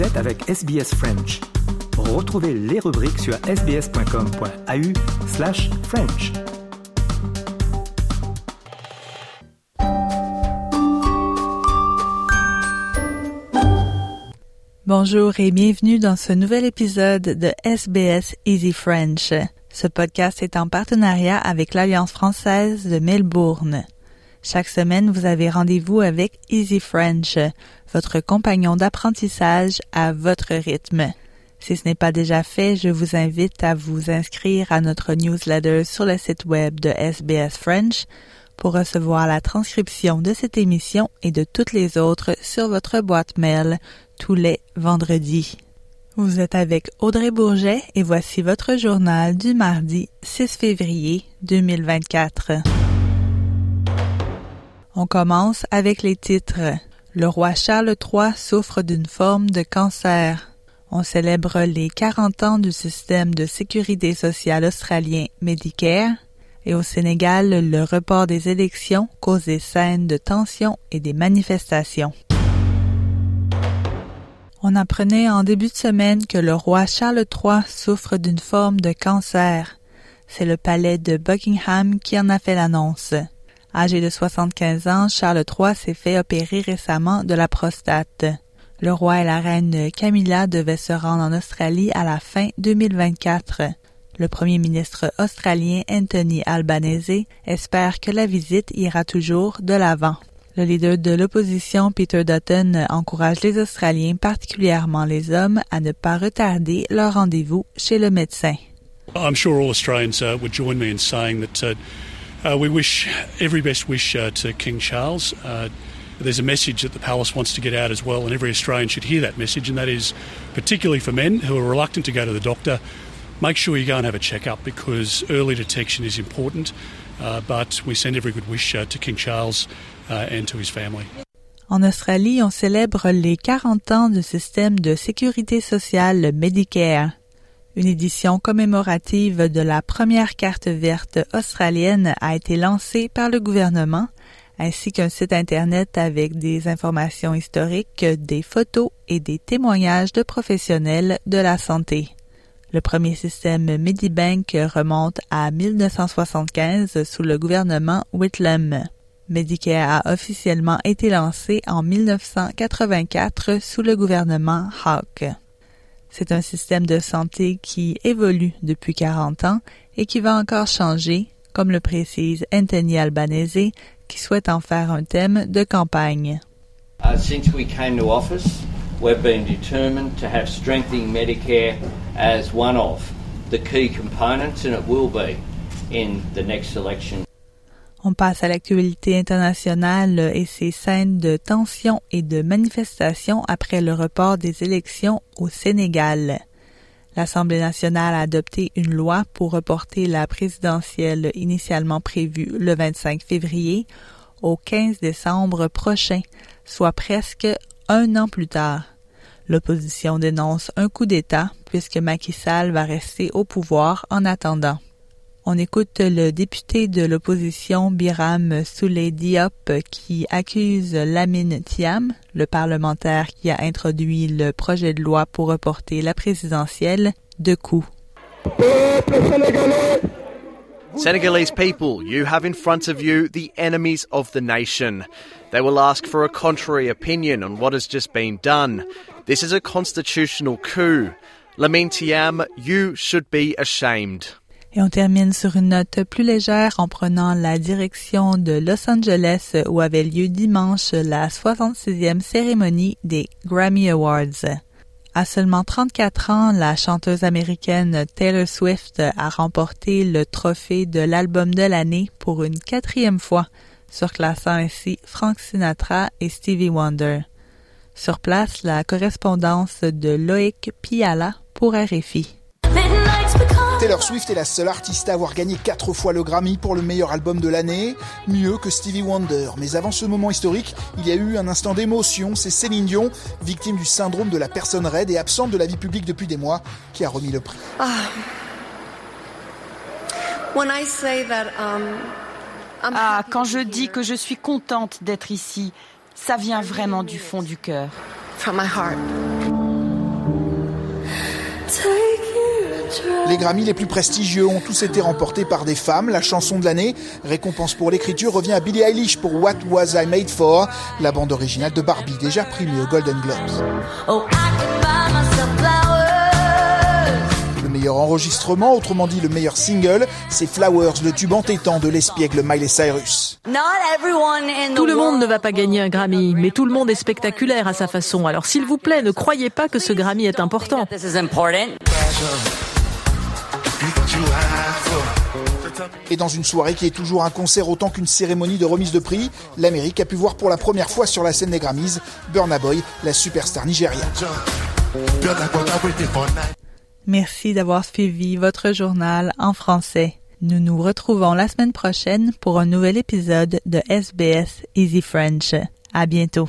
Vous êtes avec SBS French. Retrouvez les rubriques sur sbs.com.au slash French. Bonjour et bienvenue dans ce nouvel épisode de SBS Easy French. Ce podcast est en partenariat avec l'Alliance française de Melbourne. Chaque semaine, vous avez rendez-vous avec Easy French, votre compagnon d'apprentissage à votre rythme. Si ce n'est pas déjà fait, je vous invite à vous inscrire à notre newsletter sur le site web de SBS French pour recevoir la transcription de cette émission et de toutes les autres sur votre boîte mail tous les vendredis. Vous êtes avec Audrey Bourget et voici votre journal du mardi 6 février 2024. On commence avec les titres. Le roi Charles III souffre d'une forme de cancer. On célèbre les 40 ans du système de sécurité sociale australien Medicare. Et au Sénégal, le report des élections cause des scènes de tension et des manifestations. On apprenait en début de semaine que le roi Charles III souffre d'une forme de cancer. C'est le palais de Buckingham qui en a fait l'annonce. Âgé de 75 ans, Charles III s'est fait opérer récemment de la prostate. Le roi et la reine Camilla devaient se rendre en Australie à la fin 2024. Le premier ministre australien Anthony Albanese espère que la visite ira toujours de l'avant. Le leader de l'opposition, Peter Dutton, encourage les Australiens, particulièrement les hommes, à ne pas retarder leur rendez-vous chez le médecin. I'm sure all uh, would join me in saying that uh, uh, we wish every best wish uh, to King Charles. Uh, there's a message that the palace wants to get out as well, and every Australian should hear that message, and that is particularly for men who are reluctant to go to the doctor. Make sure you go and have a checkup because early detection is important. Uh, but we send every good wish to King Charles and to his family. En Australie, on célèbre les 40 ans du système de sécurité sociale Medicare. Une édition commémorative de la première carte verte australienne a été lancée par le gouvernement, ainsi qu'un site Internet avec des informations historiques, des photos et des témoignages de professionnels de la santé. Le premier système Medibank remonte à 1975 sous le gouvernement Whitlam. Medicare a officiellement été lancé en 1984 sous le gouvernement Hawke. C'est un système de santé qui évolue depuis 40 ans et qui va encore changer, comme le précise Anthony Albanese, qui souhaite en faire un thème de campagne. Uh, since we came to office, we've been determined to have strengthening Medicare as one of the key components, and it will be in the next election. On passe à l'actualité internationale et ses scènes de tension et de manifestation après le report des élections au Sénégal. L'Assemblée nationale a adopté une loi pour reporter la présidentielle initialement prévue le 25 février au 15 décembre prochain, soit presque un an plus tard. L'opposition dénonce un coup d'État puisque Macky Sall va rester au pouvoir en attendant. On écoute le député de l'opposition Biram Souley Diop qui accuse Lamine Thiam, le parlementaire qui a introduit le projet de loi pour reporter la présidentielle, de coups. Senegalese people, you have in front of you the enemies of the nation. They will ask for a contrary opinion on what has just been done. This is a constitutional coup. Lamine Thiam, you should be ashamed. Et on termine sur une note plus légère en prenant la direction de Los Angeles où avait lieu dimanche la 66e cérémonie des Grammy Awards. À seulement 34 ans, la chanteuse américaine Taylor Swift a remporté le trophée de l'album de l'année pour une quatrième fois, surclassant ainsi Frank Sinatra et Stevie Wonder. Sur place, la correspondance de Loïc Piala pour RFI. Taylor Swift est la seule artiste à avoir gagné quatre fois le Grammy pour le meilleur album de l'année, mieux que Stevie Wonder. Mais avant ce moment historique, il y a eu un instant d'émotion. C'est Céline Dion, victime du syndrome de la personne raide et absente de la vie publique depuis des mois, qui a remis le prix. Ah, quand je dis que je suis contente d'être ici, ça vient vraiment du fond du cœur. Les Grammys les plus prestigieux ont tous été remportés par des femmes. La chanson de l'année, récompense pour l'écriture, revient à Billie Eilish pour What Was I Made For, la bande originale de Barbie, déjà primée aux Golden Globes. Oh, le meilleur enregistrement, autrement dit le meilleur single, c'est Flowers, le tube entêtant de l'espiègle Miley Cyrus. Tout le monde ne va pas gagner un Grammy, mais tout le monde est spectaculaire à sa façon. Alors s'il vous plaît, ne croyez pas que ce Grammy est important. Et dans une soirée qui est toujours un concert autant qu'une cérémonie de remise de prix, l'Amérique a pu voir pour la première fois sur la scène des Grammys Burna Boy, la superstar nigériane. Merci d'avoir suivi votre journal en français. Nous nous retrouvons la semaine prochaine pour un nouvel épisode de SBS Easy French. À bientôt.